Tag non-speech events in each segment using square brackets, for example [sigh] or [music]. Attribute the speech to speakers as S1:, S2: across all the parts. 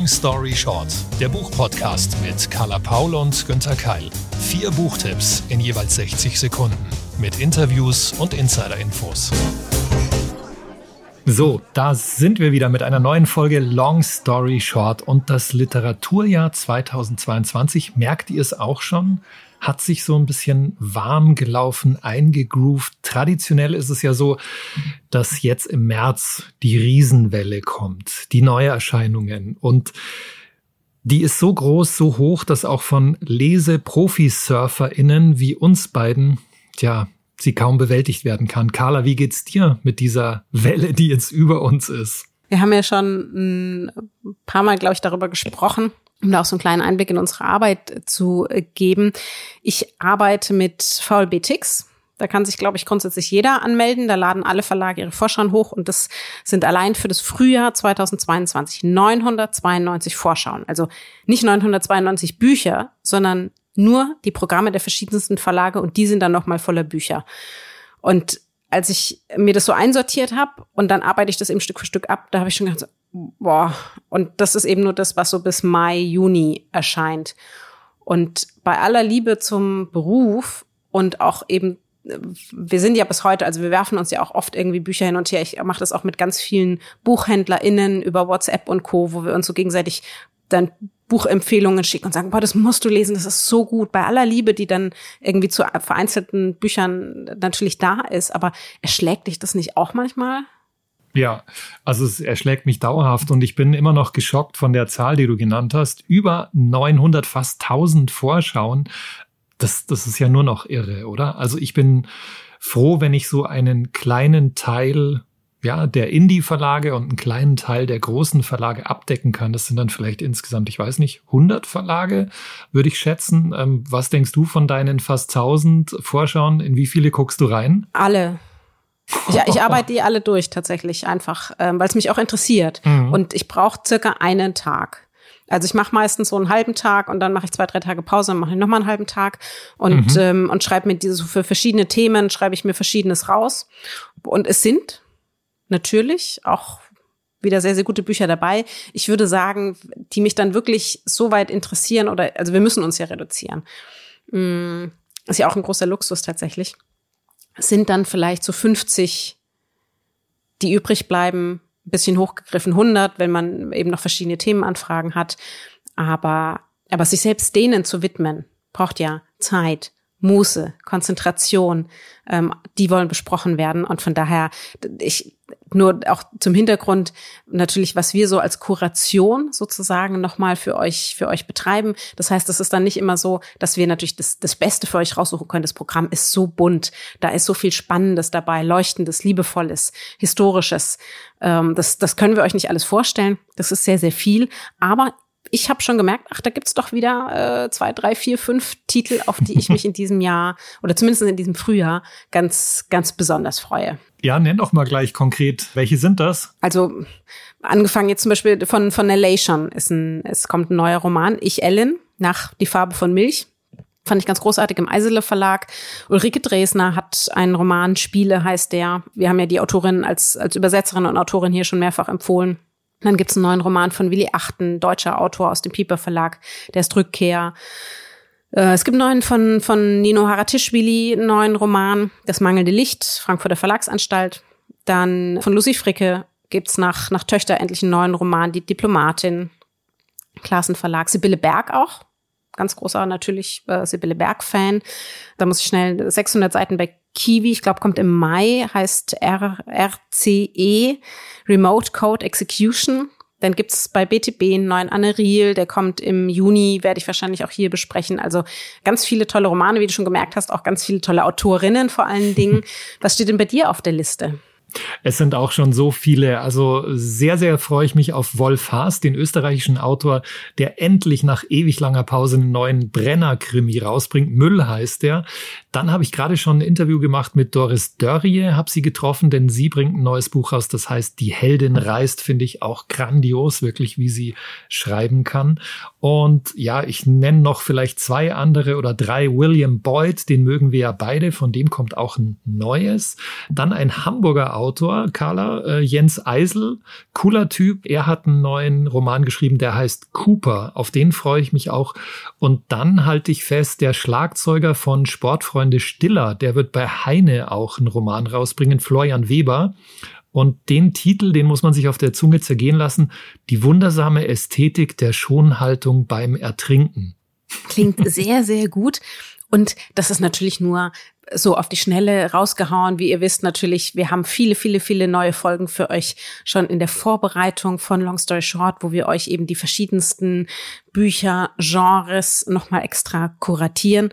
S1: Long Story Short, der Buchpodcast mit Carla Paul und Günther Keil. Vier Buchtipps in jeweils 60 Sekunden mit Interviews und Insider-Infos.
S2: So, da sind wir wieder mit einer neuen Folge Long Story Short und das Literaturjahr 2022. Merkt ihr es auch schon? Hat sich so ein bisschen warm gelaufen, eingegroovt. Traditionell ist es ja so, dass jetzt im März die Riesenwelle kommt, die Neuerscheinungen und die ist so groß, so hoch, dass auch von Lese-Profi-SurferInnen wie uns beiden, tja, sie kaum bewältigt werden kann. Carla, wie geht's dir mit dieser Welle, die jetzt über uns ist?
S3: Wir haben ja schon ein paar Mal, glaube ich, darüber gesprochen, um da auch so einen kleinen Einblick in unsere Arbeit zu äh, geben. Ich arbeite mit VLB-Tix. Da kann sich, glaube ich, grundsätzlich jeder anmelden. Da laden alle Verlage ihre Vorschauen hoch und das sind allein für das Frühjahr 2022 992 Vorschauen. Also nicht 992 Bücher, sondern nur die Programme der verschiedensten Verlage und die sind dann nochmal voller Bücher. Und als ich mir das so einsortiert habe und dann arbeite ich das eben Stück für Stück ab, da habe ich schon gedacht, boah, und das ist eben nur das, was so bis Mai, Juni erscheint. Und bei aller Liebe zum Beruf und auch eben, wir sind ja bis heute, also wir werfen uns ja auch oft irgendwie Bücher hin und her. Ich mache das auch mit ganz vielen BuchhändlerInnen über WhatsApp und Co., wo wir uns so gegenseitig dann Buchempfehlungen schicken und sagen, boah, das musst du lesen, das ist so gut. Bei aller Liebe, die dann irgendwie zu vereinzelten Büchern natürlich da ist, aber erschlägt dich das nicht auch manchmal?
S2: Ja, also es erschlägt mich dauerhaft und ich bin immer noch geschockt von der Zahl, die du genannt hast. Über 900, fast 1000 Vorschauen. Das, das ist ja nur noch irre, oder? Also ich bin froh, wenn ich so einen kleinen Teil ja, der Indie-Verlage und einen kleinen Teil der großen Verlage abdecken kann. Das sind dann vielleicht insgesamt, ich weiß nicht, 100 Verlage, würde ich schätzen. Ähm, was denkst du von deinen fast 1000 Vorschauen? In wie viele guckst du rein?
S3: Alle. Ich, ich arbeite die alle durch tatsächlich einfach, ähm, weil es mich auch interessiert. Mhm. Und ich brauche circa einen Tag. Also ich mache meistens so einen halben Tag und dann mache ich zwei, drei Tage Pause, dann mache ich nochmal einen halben Tag und, mhm. ähm, und schreibe mir diese so für verschiedene Themen, schreibe ich mir Verschiedenes raus. Und es sind natürlich auch wieder sehr, sehr gute Bücher dabei. Ich würde sagen, die mich dann wirklich so weit interessieren oder, also wir müssen uns ja reduzieren. Mm, ist ja auch ein großer Luxus tatsächlich sind dann vielleicht so 50, die übrig bleiben, ein bisschen hochgegriffen 100, wenn man eben noch verschiedene Themenanfragen hat. Aber, aber sich selbst denen zu widmen, braucht ja Zeit, Muße, Konzentration, ähm, die wollen besprochen werden. Und von daher, ich, nur auch zum Hintergrund natürlich, was wir so als Kuration sozusagen nochmal für euch, für euch betreiben. Das heißt, es ist dann nicht immer so, dass wir natürlich das, das Beste für euch raussuchen können. Das Programm ist so bunt. Da ist so viel Spannendes dabei, Leuchtendes, Liebevolles, Historisches. Ähm, das, das können wir euch nicht alles vorstellen. Das ist sehr, sehr viel. Aber ich habe schon gemerkt, ach, da gibt's doch wieder äh, zwei, drei, vier, fünf Titel, auf die ich mich in diesem Jahr oder zumindest in diesem Frühjahr ganz, ganz besonders freue.
S2: Ja, nenn doch mal gleich konkret, welche sind das?
S3: Also angefangen jetzt zum Beispiel von von Elation ist ein, es kommt ein neuer Roman, Ich Ellen nach Die Farbe von Milch. Fand ich ganz großartig im Eisele Verlag. Ulrike Dresner hat einen Roman, Spiele heißt der. Wir haben ja die Autorin als, als Übersetzerin und Autorin hier schon mehrfach empfohlen. Dann gibt's einen neuen Roman von Willi Achten, deutscher Autor aus dem Pieper Verlag, der ist Rückkehr. Äh, es gibt einen neuen von, von Nino Haratischvili, einen neuen Roman, Das mangelnde Licht, Frankfurter Verlagsanstalt. Dann von Lucy Fricke gibt's nach, nach Töchter endlich einen neuen Roman, Die Diplomatin, Klassen Verlag. Sibylle Berg auch, ganz großer natürlich äh, Sibylle Berg-Fan. Da muss ich schnell 600 Seiten bei Kiwi, ich glaube, kommt im Mai, heißt R RCE, Remote Code Execution. Dann gibt's bei BTB einen neuen Anne Riel, der kommt im Juni, werde ich wahrscheinlich auch hier besprechen. Also ganz viele tolle Romane, wie du schon gemerkt hast, auch ganz viele tolle Autorinnen vor allen Dingen. [laughs] Was steht denn bei dir auf der Liste?
S2: Es sind auch schon so viele. Also sehr, sehr freue ich mich auf Wolf Haas, den österreichischen Autor, der endlich nach ewig langer Pause einen neuen Brenner-Krimi rausbringt. Müll heißt der. Dann habe ich gerade schon ein Interview gemacht mit Doris Dörrie, habe sie getroffen, denn sie bringt ein neues Buch raus, das heißt Die Heldin reist, finde ich auch grandios, wirklich, wie sie schreiben kann. Und ja, ich nenne noch vielleicht zwei andere oder drei. William Boyd, den mögen wir ja beide, von dem kommt auch ein neues. Dann ein Hamburger Autor, Carla, äh, Jens Eisel, cooler Typ. Er hat einen neuen Roman geschrieben, der heißt Cooper. Auf den freue ich mich auch. Und dann halte ich fest, der Schlagzeuger von Sportfreunde Stiller, der wird bei Heine auch einen Roman rausbringen, Florian Weber. Und den Titel, den muss man sich auf der Zunge zergehen lassen, die wundersame Ästhetik der Schonhaltung beim Ertrinken.
S3: Klingt sehr, sehr gut. Und das ist natürlich nur so auf die Schnelle rausgehauen. Wie ihr wisst natürlich, wir haben viele, viele, viele neue Folgen für euch schon in der Vorbereitung von Long Story Short, wo wir euch eben die verschiedensten Bücher, Genres nochmal extra kuratieren.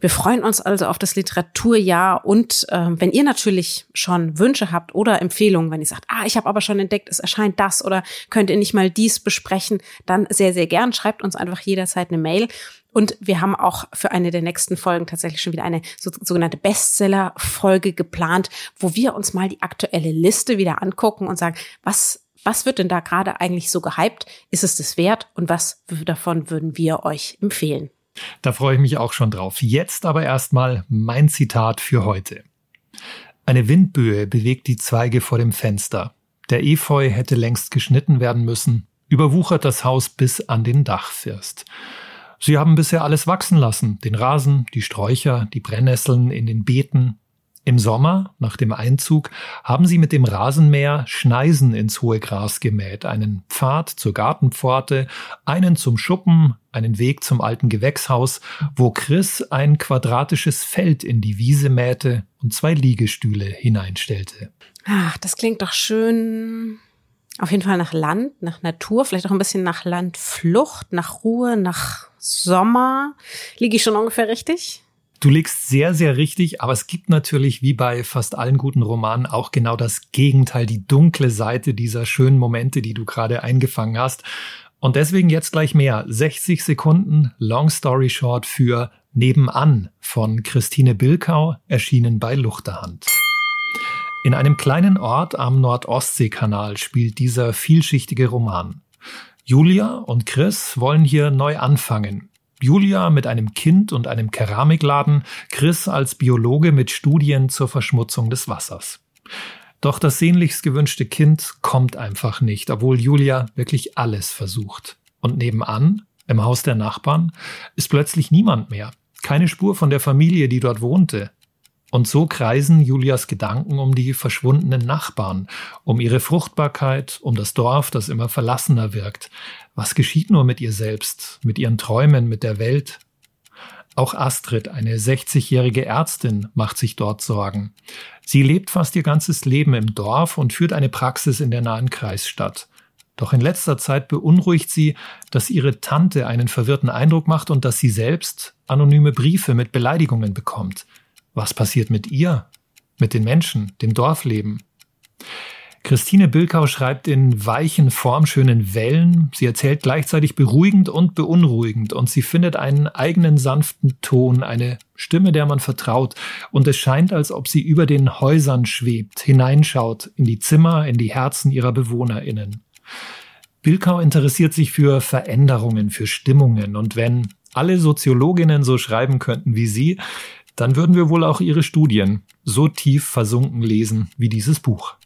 S3: Wir freuen uns also auf das Literaturjahr und äh, wenn ihr natürlich schon Wünsche habt oder Empfehlungen, wenn ihr sagt, ah, ich habe aber schon entdeckt, es erscheint das oder könnt ihr nicht mal dies besprechen, dann sehr, sehr gern. Schreibt uns einfach jederzeit eine Mail. Und wir haben auch für eine der nächsten Folgen tatsächlich schon wieder eine so, sogenannte Bestseller-Folge geplant, wo wir uns mal die aktuelle Liste wieder angucken und sagen, was, was wird denn da gerade eigentlich so gehypt? Ist es das wert? Und was davon würden wir euch empfehlen?
S2: Da freue ich mich auch schon drauf. Jetzt aber erstmal mein Zitat für heute. Eine Windböe bewegt die Zweige vor dem Fenster. Der Efeu hätte längst geschnitten werden müssen, überwuchert das Haus bis an den Dachfirst. Sie haben bisher alles wachsen lassen, den Rasen, die Sträucher, die Brennnesseln in den Beeten. Im Sommer, nach dem Einzug, haben sie mit dem Rasenmäher Schneisen ins hohe Gras gemäht, einen Pfad zur Gartenpforte, einen zum Schuppen, einen Weg zum alten Gewächshaus, wo Chris ein quadratisches Feld in die Wiese mähte und zwei Liegestühle hineinstellte.
S3: Ach, das klingt doch schön. Auf jeden Fall nach Land, nach Natur, vielleicht auch ein bisschen nach Landflucht, nach Ruhe, nach Sommer. Liege ich schon ungefähr richtig?
S2: Du liegst sehr, sehr richtig, aber es gibt natürlich wie bei fast allen guten Romanen auch genau das Gegenteil, die dunkle Seite dieser schönen Momente, die du gerade eingefangen hast. Und deswegen jetzt gleich mehr. 60 Sekunden Long Story Short für Nebenan von Christine Bilkau, erschienen bei Luchterhand. In einem kleinen Ort am Nordostseekanal spielt dieser vielschichtige Roman. Julia und Chris wollen hier neu anfangen. Julia mit einem Kind und einem Keramikladen, Chris als Biologe mit Studien zur Verschmutzung des Wassers. Doch das sehnlichst gewünschte Kind kommt einfach nicht, obwohl Julia wirklich alles versucht. Und nebenan, im Haus der Nachbarn, ist plötzlich niemand mehr. Keine Spur von der Familie, die dort wohnte. Und so kreisen Julias Gedanken um die verschwundenen Nachbarn, um ihre Fruchtbarkeit, um das Dorf, das immer verlassener wirkt. Was geschieht nur mit ihr selbst, mit ihren Träumen, mit der Welt? Auch Astrid, eine 60-jährige Ärztin, macht sich dort Sorgen. Sie lebt fast ihr ganzes Leben im Dorf und führt eine Praxis in der nahen Kreisstadt. Doch in letzter Zeit beunruhigt sie, dass ihre Tante einen verwirrten Eindruck macht und dass sie selbst anonyme Briefe mit Beleidigungen bekommt. Was passiert mit ihr, mit den Menschen, dem Dorfleben? Christine Bilkau schreibt in weichen, formschönen Wellen. Sie erzählt gleichzeitig beruhigend und beunruhigend und sie findet einen eigenen sanften Ton, eine Stimme, der man vertraut. Und es scheint, als ob sie über den Häusern schwebt, hineinschaut in die Zimmer, in die Herzen ihrer BewohnerInnen. Bilkau interessiert sich für Veränderungen, für Stimmungen und wenn alle Soziologinnen so schreiben könnten wie sie, dann würden wir wohl auch ihre Studien so tief versunken lesen wie dieses Buch.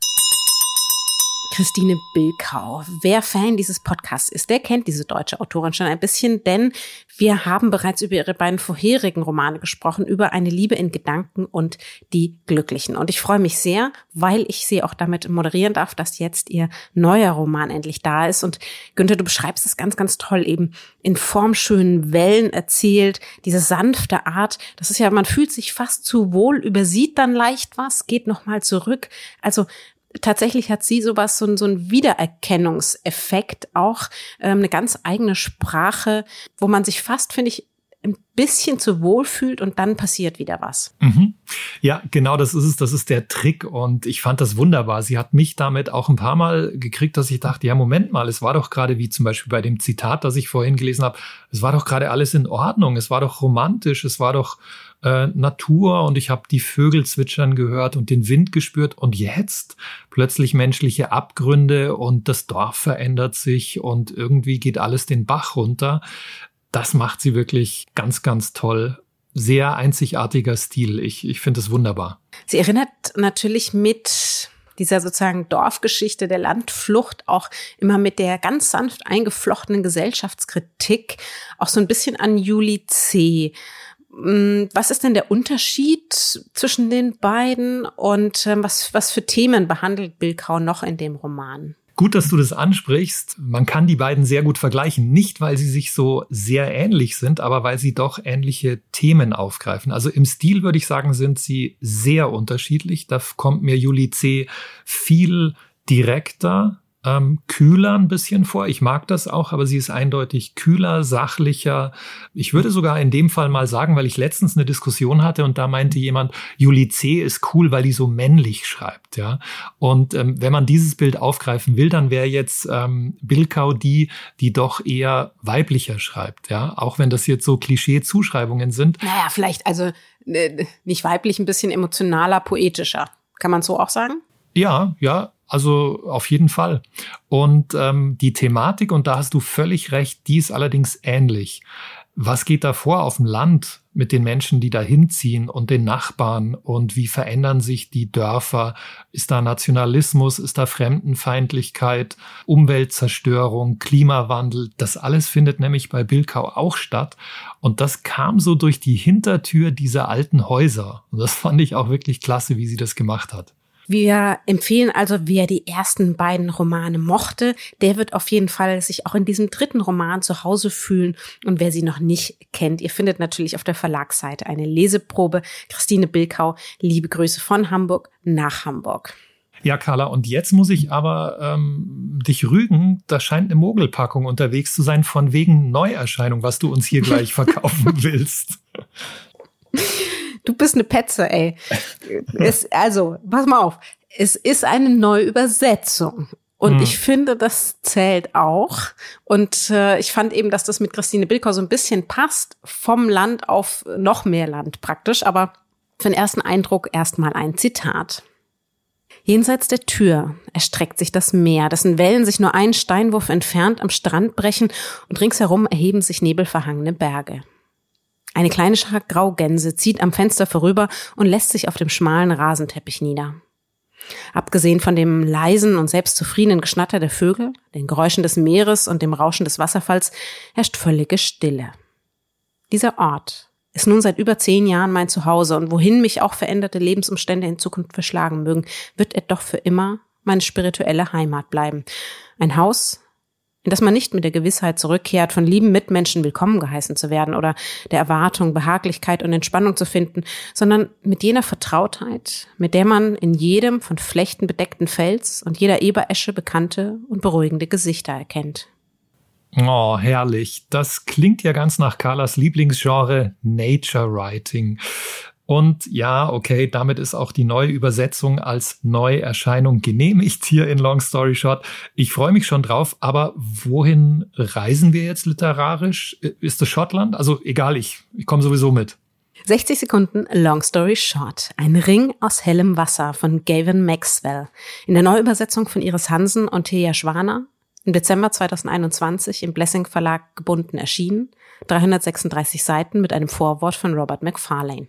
S3: Christine Bilkau. Wer Fan dieses Podcasts ist, der kennt diese deutsche Autorin schon ein bisschen, denn wir haben bereits über ihre beiden vorherigen Romane gesprochen, über eine Liebe in Gedanken und die Glücklichen. Und ich freue mich sehr, weil ich sie auch damit moderieren darf, dass jetzt ihr neuer Roman endlich da ist. Und Günther, du beschreibst es ganz, ganz toll eben in formschönen Wellen erzählt, diese sanfte Art. Das ist ja, man fühlt sich fast zu wohl, übersieht dann leicht was, geht nochmal zurück. Also tatsächlich hat sie sowas, so, so ein Wiedererkennungseffekt, auch ähm, eine ganz eigene Sprache, wo man sich fast, finde ich, ein bisschen zu wohl fühlt und dann passiert wieder was.
S2: Mhm. Ja, genau das ist es. Das ist der Trick und ich fand das wunderbar. Sie hat mich damit auch ein paar Mal gekriegt, dass ich dachte, ja, Moment mal, es war doch gerade wie zum Beispiel bei dem Zitat, das ich vorhin gelesen habe, es war doch gerade alles in Ordnung, es war doch romantisch, es war doch äh, Natur und ich habe die Vögel zwitschern gehört und den Wind gespürt und jetzt plötzlich menschliche Abgründe und das Dorf verändert sich und irgendwie geht alles den Bach runter das macht sie wirklich ganz, ganz toll. Sehr einzigartiger Stil. Ich, ich finde es wunderbar.
S3: Sie erinnert natürlich mit dieser sozusagen Dorfgeschichte der Landflucht auch immer mit der ganz sanft eingeflochtenen Gesellschaftskritik auch so ein bisschen an Juli C. Mm, was ist denn der Unterschied zwischen den beiden und ähm, was, was für Themen behandelt Bilkau noch in dem Roman?
S2: Gut, dass du das ansprichst. Man kann die beiden sehr gut vergleichen. Nicht, weil sie sich so sehr ähnlich sind, aber weil sie doch ähnliche Themen aufgreifen. Also im Stil würde ich sagen, sind sie sehr unterschiedlich. Da kommt mir Juli C. viel direkter ähm, kühler ein bisschen vor. Ich mag das auch, aber sie ist eindeutig kühler, sachlicher. Ich würde sogar in dem Fall mal sagen, weil ich letztens eine Diskussion hatte und da meinte jemand, Julie C. ist cool, weil die so männlich schreibt, ja. Und ähm, wenn man dieses Bild aufgreifen will, dann wäre jetzt ähm, Bilkau die, die doch eher weiblicher schreibt, ja. Auch wenn das jetzt so Klischee-Zuschreibungen sind.
S3: Naja, vielleicht also äh, nicht weiblich, ein bisschen emotionaler, poetischer. Kann man so auch sagen?
S2: Ja, ja, also auf jeden Fall. Und ähm, die Thematik, und da hast du völlig recht, die ist allerdings ähnlich. Was geht da vor auf dem Land mit den Menschen, die da hinziehen und den Nachbarn und wie verändern sich die Dörfer? Ist da Nationalismus, ist da Fremdenfeindlichkeit, Umweltzerstörung, Klimawandel? Das alles findet nämlich bei Bilkau auch statt. Und das kam so durch die Hintertür dieser alten Häuser. Und das fand ich auch wirklich klasse, wie sie das gemacht hat.
S3: Wir empfehlen also, wer die ersten beiden Romane mochte, der wird auf jeden Fall sich auch in diesem dritten Roman zu Hause fühlen. Und wer sie noch nicht kennt, ihr findet natürlich auf der Verlagsseite eine Leseprobe. Christine Bilkau, liebe Grüße von Hamburg nach Hamburg.
S2: Ja, Carla, und jetzt muss ich aber ähm, dich rügen. Da scheint eine Mogelpackung unterwegs zu sein von wegen Neuerscheinung, was du uns hier gleich [laughs] verkaufen willst.
S3: Du bist eine Petze, ey. es, also, pass mal auf. Es ist eine Neuübersetzung. Und hm. ich finde, das zählt auch. Und äh, ich fand eben, dass das mit Christine Bilkau so ein bisschen passt, vom Land auf noch mehr Land praktisch. Aber für den ersten Eindruck erstmal ein Zitat. Jenseits der Tür erstreckt sich das Meer, dessen Wellen sich nur einen Steinwurf entfernt am Strand brechen und ringsherum erheben sich nebelverhangene Berge. Eine kleine Schar Graugänse zieht am Fenster vorüber und lässt sich auf dem schmalen Rasenteppich nieder. Abgesehen von dem leisen und selbstzufriedenen Geschnatter der Vögel, den Geräuschen des Meeres und dem Rauschen des Wasserfalls herrscht völlige Stille. Dieser Ort ist nun seit über zehn Jahren mein Zuhause und wohin mich auch veränderte Lebensumstände in Zukunft verschlagen mögen, wird er doch für immer meine spirituelle Heimat bleiben. Ein Haus, in das man nicht mit der Gewissheit zurückkehrt, von lieben Mitmenschen willkommen geheißen zu werden oder der Erwartung, Behaglichkeit und Entspannung zu finden, sondern mit jener Vertrautheit, mit der man in jedem von Flechten bedeckten Fels und jeder Eberesche bekannte und beruhigende Gesichter erkennt.
S2: Oh, herrlich. Das klingt ja ganz nach Carlas Lieblingsgenre Nature Writing. Und ja, okay, damit ist auch die neue Übersetzung als Neuerscheinung genehmigt hier in Long Story Short. Ich freue mich schon drauf, aber wohin reisen wir jetzt literarisch? Ist es Schottland? Also egal, ich, ich komme sowieso mit.
S3: 60 Sekunden Long Story Short. Ein Ring aus hellem Wasser von Gavin Maxwell. In der Neuübersetzung von Iris Hansen und Thea Schwaner. Im Dezember 2021 im Blessing Verlag gebunden erschienen. 336 Seiten mit einem Vorwort von Robert McFarlane.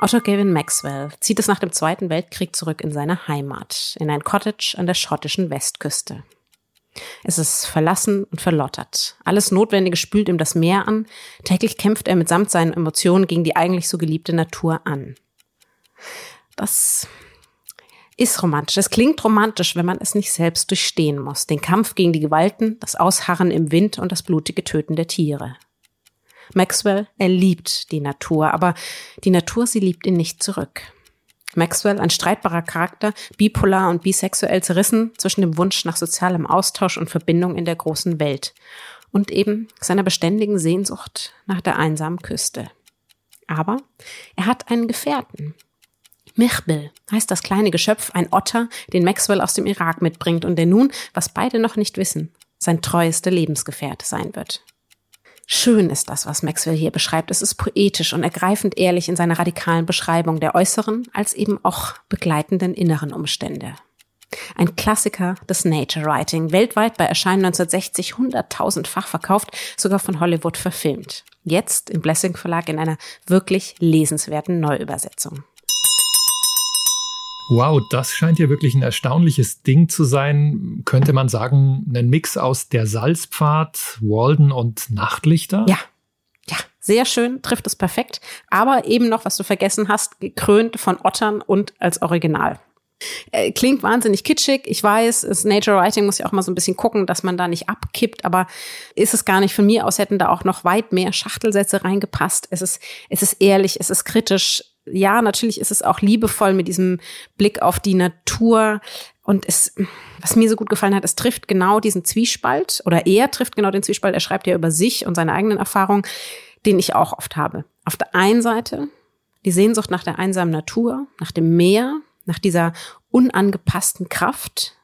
S3: Otto Gavin Maxwell zieht es nach dem Zweiten Weltkrieg zurück in seine Heimat, in ein Cottage an der schottischen Westküste. Es ist verlassen und verlottert. Alles Notwendige spült ihm das Meer an. Täglich kämpft er mitsamt seinen Emotionen gegen die eigentlich so geliebte Natur an. Das ist romantisch. Es klingt romantisch, wenn man es nicht selbst durchstehen muss. Den Kampf gegen die Gewalten, das Ausharren im Wind und das blutige Töten der Tiere. Maxwell, er liebt die Natur, aber die Natur, sie liebt ihn nicht zurück. Maxwell, ein streitbarer Charakter, bipolar und bisexuell zerrissen zwischen dem Wunsch nach sozialem Austausch und Verbindung in der großen Welt und eben seiner beständigen Sehnsucht nach der einsamen Küste. Aber er hat einen Gefährten. Michbil heißt das kleine Geschöpf, ein Otter, den Maxwell aus dem Irak mitbringt und der nun, was beide noch nicht wissen, sein treueste Lebensgefährte sein wird. Schön ist das, was Maxwell hier beschreibt. Es ist poetisch und ergreifend ehrlich in seiner radikalen Beschreibung der äußeren als eben auch begleitenden inneren Umstände. Ein Klassiker des Nature Writing, weltweit bei Erscheinen 1960 hunderttausendfach verkauft, sogar von Hollywood verfilmt. Jetzt im Blessing Verlag in einer wirklich lesenswerten Neuübersetzung.
S2: Wow, das scheint ja wirklich ein erstaunliches Ding zu sein. Könnte man sagen, ein Mix aus der Salzpfad, Walden und Nachtlichter?
S3: Ja. Ja, sehr schön, trifft es perfekt. Aber eben noch, was du vergessen hast, gekrönt von Ottern und als Original. Äh, klingt wahnsinnig kitschig. Ich weiß, das Nature Writing muss ja auch mal so ein bisschen gucken, dass man da nicht abkippt, aber ist es gar nicht von mir aus, hätten da auch noch weit mehr Schachtelsätze reingepasst. Es ist, es ist ehrlich, es ist kritisch. Ja, natürlich ist es auch liebevoll mit diesem Blick auf die Natur. Und es, was mir so gut gefallen hat, es trifft genau diesen Zwiespalt oder er trifft genau den Zwiespalt. Er schreibt ja über sich und seine eigenen Erfahrungen, den ich auch oft habe. Auf der einen Seite die Sehnsucht nach der einsamen Natur, nach dem Meer, nach dieser unangepassten Kraft.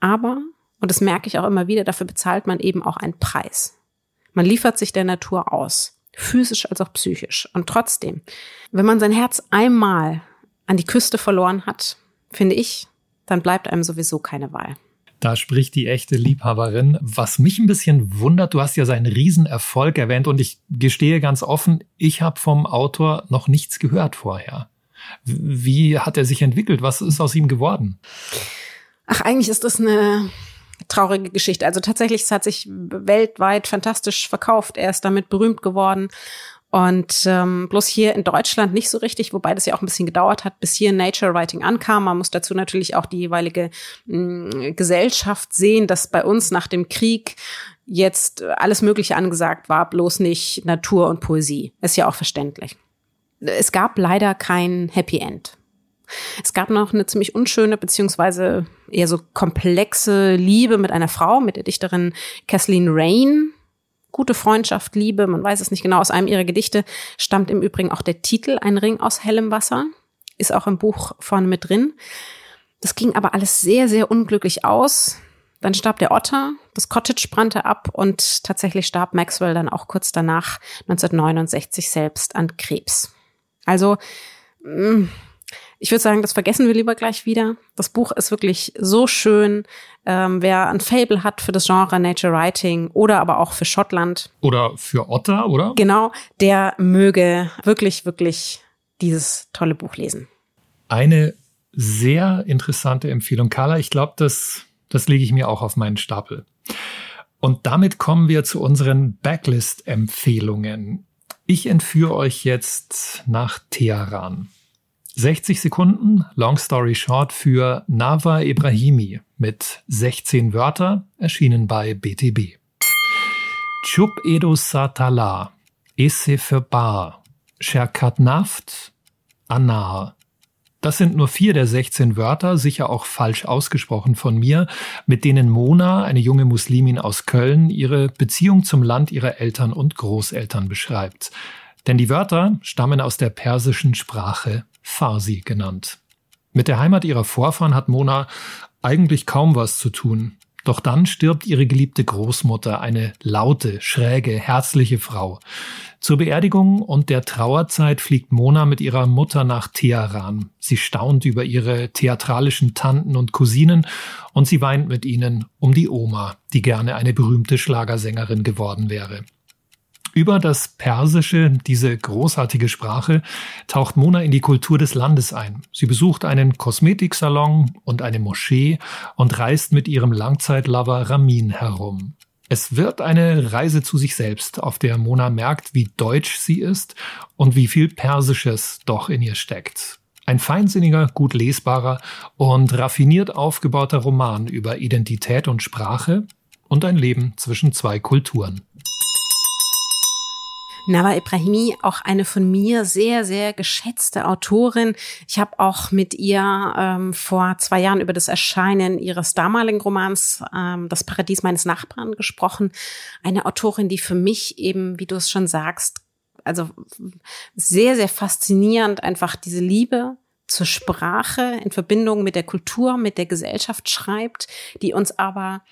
S3: Aber, und das merke ich auch immer wieder, dafür bezahlt man eben auch einen Preis. Man liefert sich der Natur aus, physisch als auch psychisch. Und trotzdem, wenn man sein Herz einmal an die Küste verloren hat, finde ich, dann bleibt einem sowieso keine Wahl.
S2: Da spricht die echte Liebhaberin. Was mich ein bisschen wundert, du hast ja seinen Riesenerfolg erwähnt und ich gestehe ganz offen, ich habe vom Autor noch nichts gehört vorher. Wie hat er sich entwickelt? Was ist aus ihm geworden?
S3: Ach, eigentlich ist das eine traurige Geschichte. Also tatsächlich, es hat sich weltweit fantastisch verkauft. Er ist damit berühmt geworden. Und ähm, bloß hier in Deutschland nicht so richtig, wobei das ja auch ein bisschen gedauert hat, bis hier Nature Writing ankam. Man muss dazu natürlich auch die jeweilige mh, hm, Gesellschaft sehen, dass bei uns nach dem Krieg jetzt alles Mögliche angesagt war, bloß nicht Natur und Poesie. Ist ja auch verständlich es gab leider kein Happy End. Es gab noch eine ziemlich unschöne beziehungsweise eher so komplexe Liebe mit einer Frau, mit der Dichterin Kathleen Rain. Gute Freundschaft, Liebe, man weiß es nicht genau. Aus einem ihrer Gedichte stammt im Übrigen auch der Titel Ein Ring aus hellem Wasser. Ist auch im Buch vorne mit drin. Das ging aber alles sehr, sehr unglücklich aus. Dann starb der Otter, das Cottage brannte ab und tatsächlich starb Maxwell dann auch kurz danach 1969 selbst an Krebs. Also, mm, ich würde sagen, das vergessen wir lieber gleich wieder. Das Buch ist wirklich so schön. Ähm, wer ein Fable hat für das Genre Nature Writing oder aber auch für Schottland.
S2: Oder für Otter, oder?
S3: Genau, der möge wirklich, wirklich dieses tolle Buch lesen.
S2: Eine sehr interessante Empfehlung. Carla, ich glaube, das, das lege ich mir auch auf meinen Stapel. Und damit kommen wir zu unseren Backlist-Empfehlungen. Ich entführe euch jetzt nach Teheran. 60 Sekunden, Long Story Short für Nava Ibrahimi mit 16 Wörter, erschienen bei BTB. Chup Edo Satala, Esse für Bar, Sherkat Naft, Anar, das sind nur vier der 16 Wörter, sicher auch falsch ausgesprochen von mir, mit denen Mona, eine junge Muslimin aus Köln, ihre Beziehung zum Land ihrer Eltern und Großeltern beschreibt. Denn die Wörter stammen aus der persischen Sprache Farsi genannt. Mit der Heimat ihrer Vorfahren hat Mona eigentlich kaum was zu tun. Doch dann stirbt ihre geliebte Großmutter, eine laute, schräge, herzliche Frau. Zur Beerdigung und der Trauerzeit fliegt Mona mit ihrer Mutter nach Teheran. Sie staunt über ihre theatralischen Tanten und Cousinen und sie weint mit ihnen um die Oma, die gerne eine berühmte Schlagersängerin geworden wäre. Über das Persische, diese großartige Sprache, taucht Mona in die Kultur des Landes ein. Sie besucht einen Kosmetiksalon und eine Moschee und reist mit ihrem Langzeitlover Ramin herum. Es wird eine Reise zu sich selbst, auf der Mona merkt, wie deutsch sie ist und wie viel Persisches doch in ihr steckt. Ein feinsinniger, gut lesbarer und raffiniert aufgebauter Roman über Identität und Sprache und ein Leben zwischen zwei Kulturen.
S3: Nawa Ibrahimi, auch eine von mir sehr, sehr geschätzte Autorin. Ich habe auch mit ihr ähm, vor zwei Jahren über das Erscheinen ihres damaligen Romans ähm, Das Paradies meines Nachbarn gesprochen. Eine Autorin, die für mich eben, wie du es schon sagst, also sehr, sehr faszinierend einfach diese Liebe zur Sprache in Verbindung mit der Kultur, mit der Gesellschaft schreibt, die uns aber,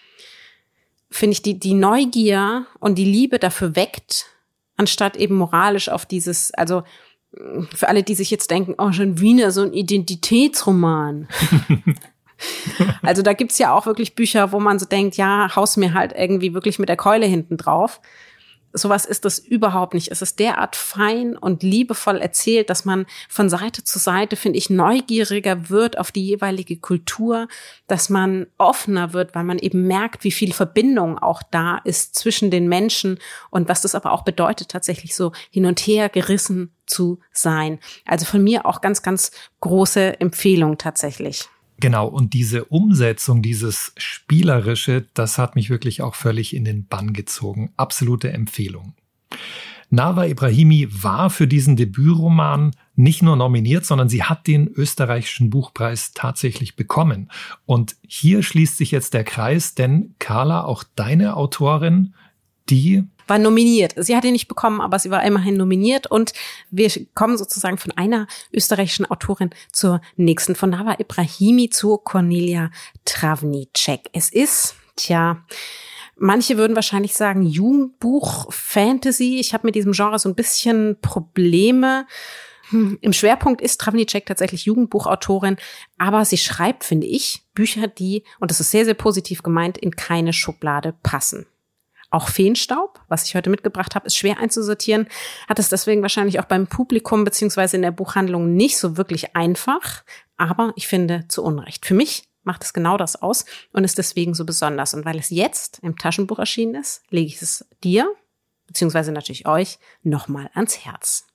S3: finde ich, die, die Neugier und die Liebe dafür weckt, anstatt eben moralisch auf dieses, also für alle, die sich jetzt denken, oh, schon Wiener, so ein Identitätsroman. [laughs] also da gibt's ja auch wirklich Bücher, wo man so denkt, ja, haus mir halt irgendwie wirklich mit der Keule hinten drauf. Sowas ist es überhaupt nicht. Es ist derart fein und liebevoll erzählt, dass man von Seite zu Seite, finde ich, neugieriger wird auf die jeweilige Kultur, dass man offener wird, weil man eben merkt, wie viel Verbindung auch da ist zwischen den Menschen und was das aber auch bedeutet, tatsächlich so hin und her gerissen zu sein. Also von mir auch ganz, ganz große Empfehlung tatsächlich.
S2: Genau, und diese Umsetzung, dieses Spielerische, das hat mich wirklich auch völlig in den Bann gezogen. Absolute Empfehlung. Nava Ibrahimi war für diesen Debütroman nicht nur nominiert, sondern sie hat den österreichischen Buchpreis tatsächlich bekommen. Und hier schließt sich jetzt der Kreis, denn Carla, auch deine Autorin, die
S3: war nominiert. Sie hat ihn nicht bekommen, aber sie war immerhin nominiert und wir kommen sozusagen von einer österreichischen Autorin zur nächsten, von Nava Ibrahimi zu Cornelia Travnicek. Es ist, tja, Manche würden wahrscheinlich sagen Jugendbuch, Fantasy. Ich habe mit diesem Genre so ein bisschen Probleme. Hm, Im Schwerpunkt ist Travnicek tatsächlich Jugendbuchautorin, aber sie schreibt, finde ich, Bücher, die, und das ist sehr, sehr positiv gemeint, in keine Schublade passen. Auch Feenstaub, was ich heute mitgebracht habe, ist schwer einzusortieren, hat es deswegen wahrscheinlich auch beim Publikum beziehungsweise in der Buchhandlung nicht so wirklich einfach, aber ich finde zu Unrecht. Für mich macht es genau das aus und ist deswegen so besonders. Und weil es jetzt im Taschenbuch erschienen ist, lege ich es dir, beziehungsweise natürlich euch, nochmal ans Herz.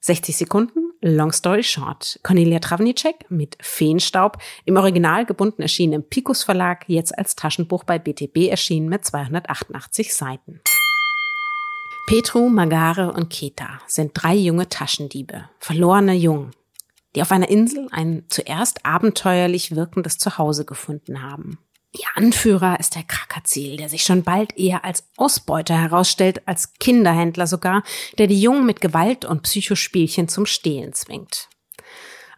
S3: 60 Sekunden, Long Story Short. Cornelia Travnicek mit Feenstaub, im Original gebunden erschienen im Picus Verlag, jetzt als Taschenbuch bei BTB erschienen mit 288 Seiten. Petru, Magare und Keta sind drei junge Taschendiebe, verlorene Jungen, die auf einer Insel ein zuerst abenteuerlich wirkendes Zuhause gefunden haben. Ihr Anführer ist der Krakazil, der sich schon bald eher als Ausbeuter herausstellt, als Kinderhändler sogar, der die Jungen mit Gewalt und Psychospielchen zum Stehlen zwingt.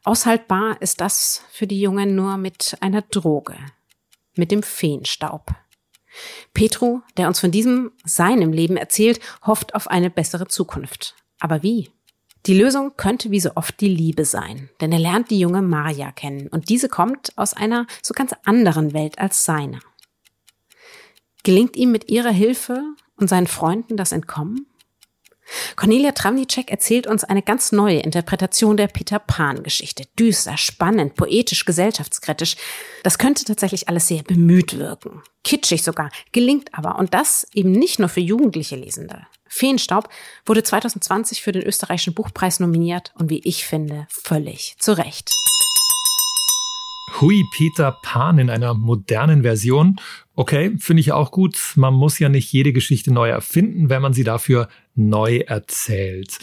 S3: Aushaltbar ist das für die Jungen nur mit einer Droge, mit dem Feenstaub. Petru, der uns von diesem seinem Leben erzählt, hofft auf eine bessere Zukunft. Aber wie? Die Lösung könnte wie so oft die Liebe sein, denn er lernt die junge Maria kennen und diese kommt aus einer so ganz anderen Welt als seine. Gelingt ihm mit ihrer Hilfe und seinen Freunden das Entkommen? Cornelia Travnicek erzählt uns eine ganz neue Interpretation der Peter Pan-Geschichte. Düster, spannend, poetisch, gesellschaftskritisch. Das könnte tatsächlich alles sehr bemüht wirken. Kitschig sogar, gelingt aber. Und das eben nicht nur für jugendliche Lesende. Feenstaub wurde 2020 für den österreichischen Buchpreis nominiert und wie ich finde, völlig zu Recht.
S2: Hui Peter Pan in einer modernen Version. Okay, finde ich auch gut. Man muss ja nicht jede Geschichte neu erfinden, wenn man sie dafür neu erzählt.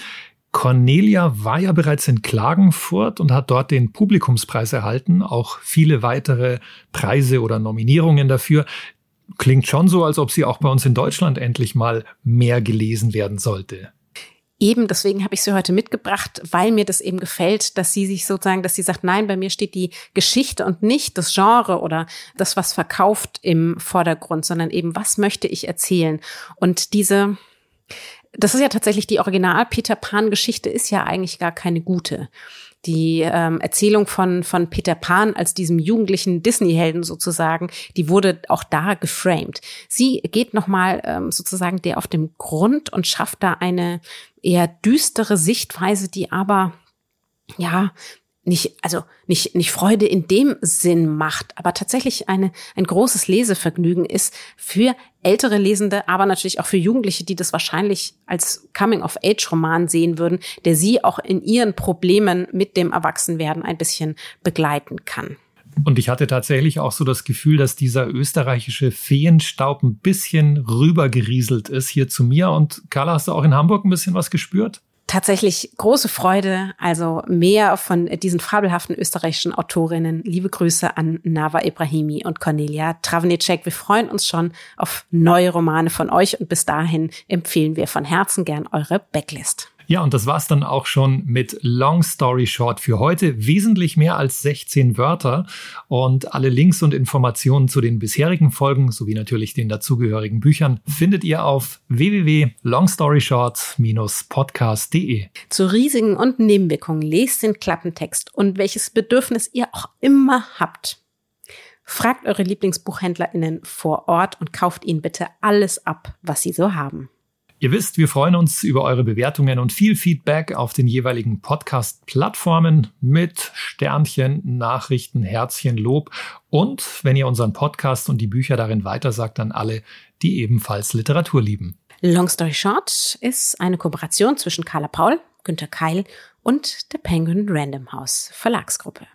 S2: Cornelia war ja bereits in Klagenfurt und hat dort den Publikumspreis erhalten, auch viele weitere Preise oder Nominierungen dafür klingt schon so, als ob sie auch bei uns in Deutschland endlich mal mehr gelesen werden sollte.
S3: Eben, deswegen habe ich sie heute mitgebracht, weil mir das eben gefällt, dass sie sich sozusagen, dass sie sagt, nein, bei mir steht die Geschichte und nicht das Genre oder das, was verkauft im Vordergrund, sondern eben, was möchte ich erzählen? Und diese, das ist ja tatsächlich die Original Peter Pan Geschichte ist ja eigentlich gar keine gute die ähm, Erzählung von, von Peter Pan als diesem jugendlichen Disney-Helden sozusagen, die wurde auch da geframed. Sie geht nochmal ähm, sozusagen der auf dem Grund und schafft da eine eher düstere Sichtweise, die aber ja nicht, also nicht, nicht Freude in dem Sinn macht, aber tatsächlich eine, ein großes Lesevergnügen ist für ältere Lesende, aber natürlich auch für Jugendliche, die das wahrscheinlich als Coming-of-Age-Roman sehen würden, der sie auch in ihren Problemen mit dem Erwachsenwerden ein bisschen begleiten kann.
S2: Und ich hatte tatsächlich auch so das Gefühl, dass dieser österreichische Feenstaub ein bisschen rübergerieselt ist hier zu mir. Und Carla, hast du auch in Hamburg ein bisschen was gespürt?
S3: Tatsächlich große Freude, also mehr von diesen fabelhaften österreichischen Autorinnen. Liebe Grüße an Nava Ibrahimi und Cornelia Travnicek. Wir freuen uns schon auf neue Romane von euch und bis dahin empfehlen wir von Herzen gern eure Backlist.
S2: Ja, und das war's dann auch schon mit Long Story Short für heute. Wesentlich mehr als 16 Wörter und alle Links und Informationen zu den bisherigen Folgen sowie natürlich den dazugehörigen Büchern findet ihr auf www.longstoryshort-podcast.de.
S3: Zu Risiken und Nebenwirkungen lest den Klappentext und welches Bedürfnis ihr auch immer habt. Fragt eure Lieblingsbuchhändlerinnen vor Ort und kauft ihnen bitte alles ab, was sie so haben.
S2: Ihr wisst, wir freuen uns über eure Bewertungen und viel Feedback auf den jeweiligen Podcast-Plattformen mit Sternchen, Nachrichten, Herzchen, Lob und wenn ihr unseren Podcast und die Bücher darin weitersagt an alle, die ebenfalls Literatur lieben.
S3: Long Story Short ist eine Kooperation zwischen Carla Paul, Günter Keil und der Penguin Random House Verlagsgruppe.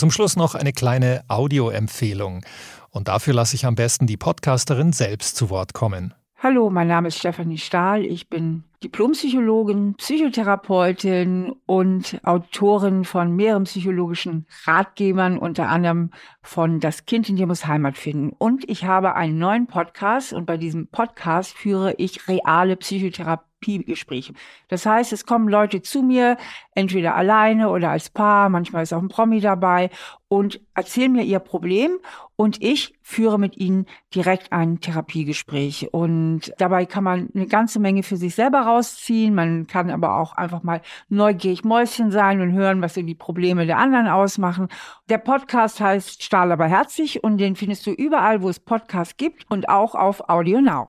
S1: Zum Schluss noch eine kleine Audioempfehlung. Und dafür lasse ich am besten die Podcasterin selbst zu Wort kommen.
S4: Hallo, mein Name ist Stefanie Stahl. Ich bin Diplompsychologin, Psychotherapeutin und Autorin von mehreren psychologischen Ratgebern, unter anderem von Das Kind in dir muss Heimat finden. Und ich habe einen neuen Podcast und bei diesem Podcast führe ich reale Psychotherapie Therapiegespräche. Das heißt, es kommen Leute zu mir, entweder alleine oder als Paar, manchmal ist auch ein Promi dabei und erzählen mir ihr Problem und ich führe mit ihnen direkt ein Therapiegespräch. Und dabei kann man eine ganze Menge für sich selber rausziehen. Man kann aber auch einfach mal neugierig Mäuschen sein und hören, was so die Probleme der anderen ausmachen. Der Podcast heißt Stahl aber herzlich und den findest du überall, wo es Podcasts gibt und auch auf Audio Now.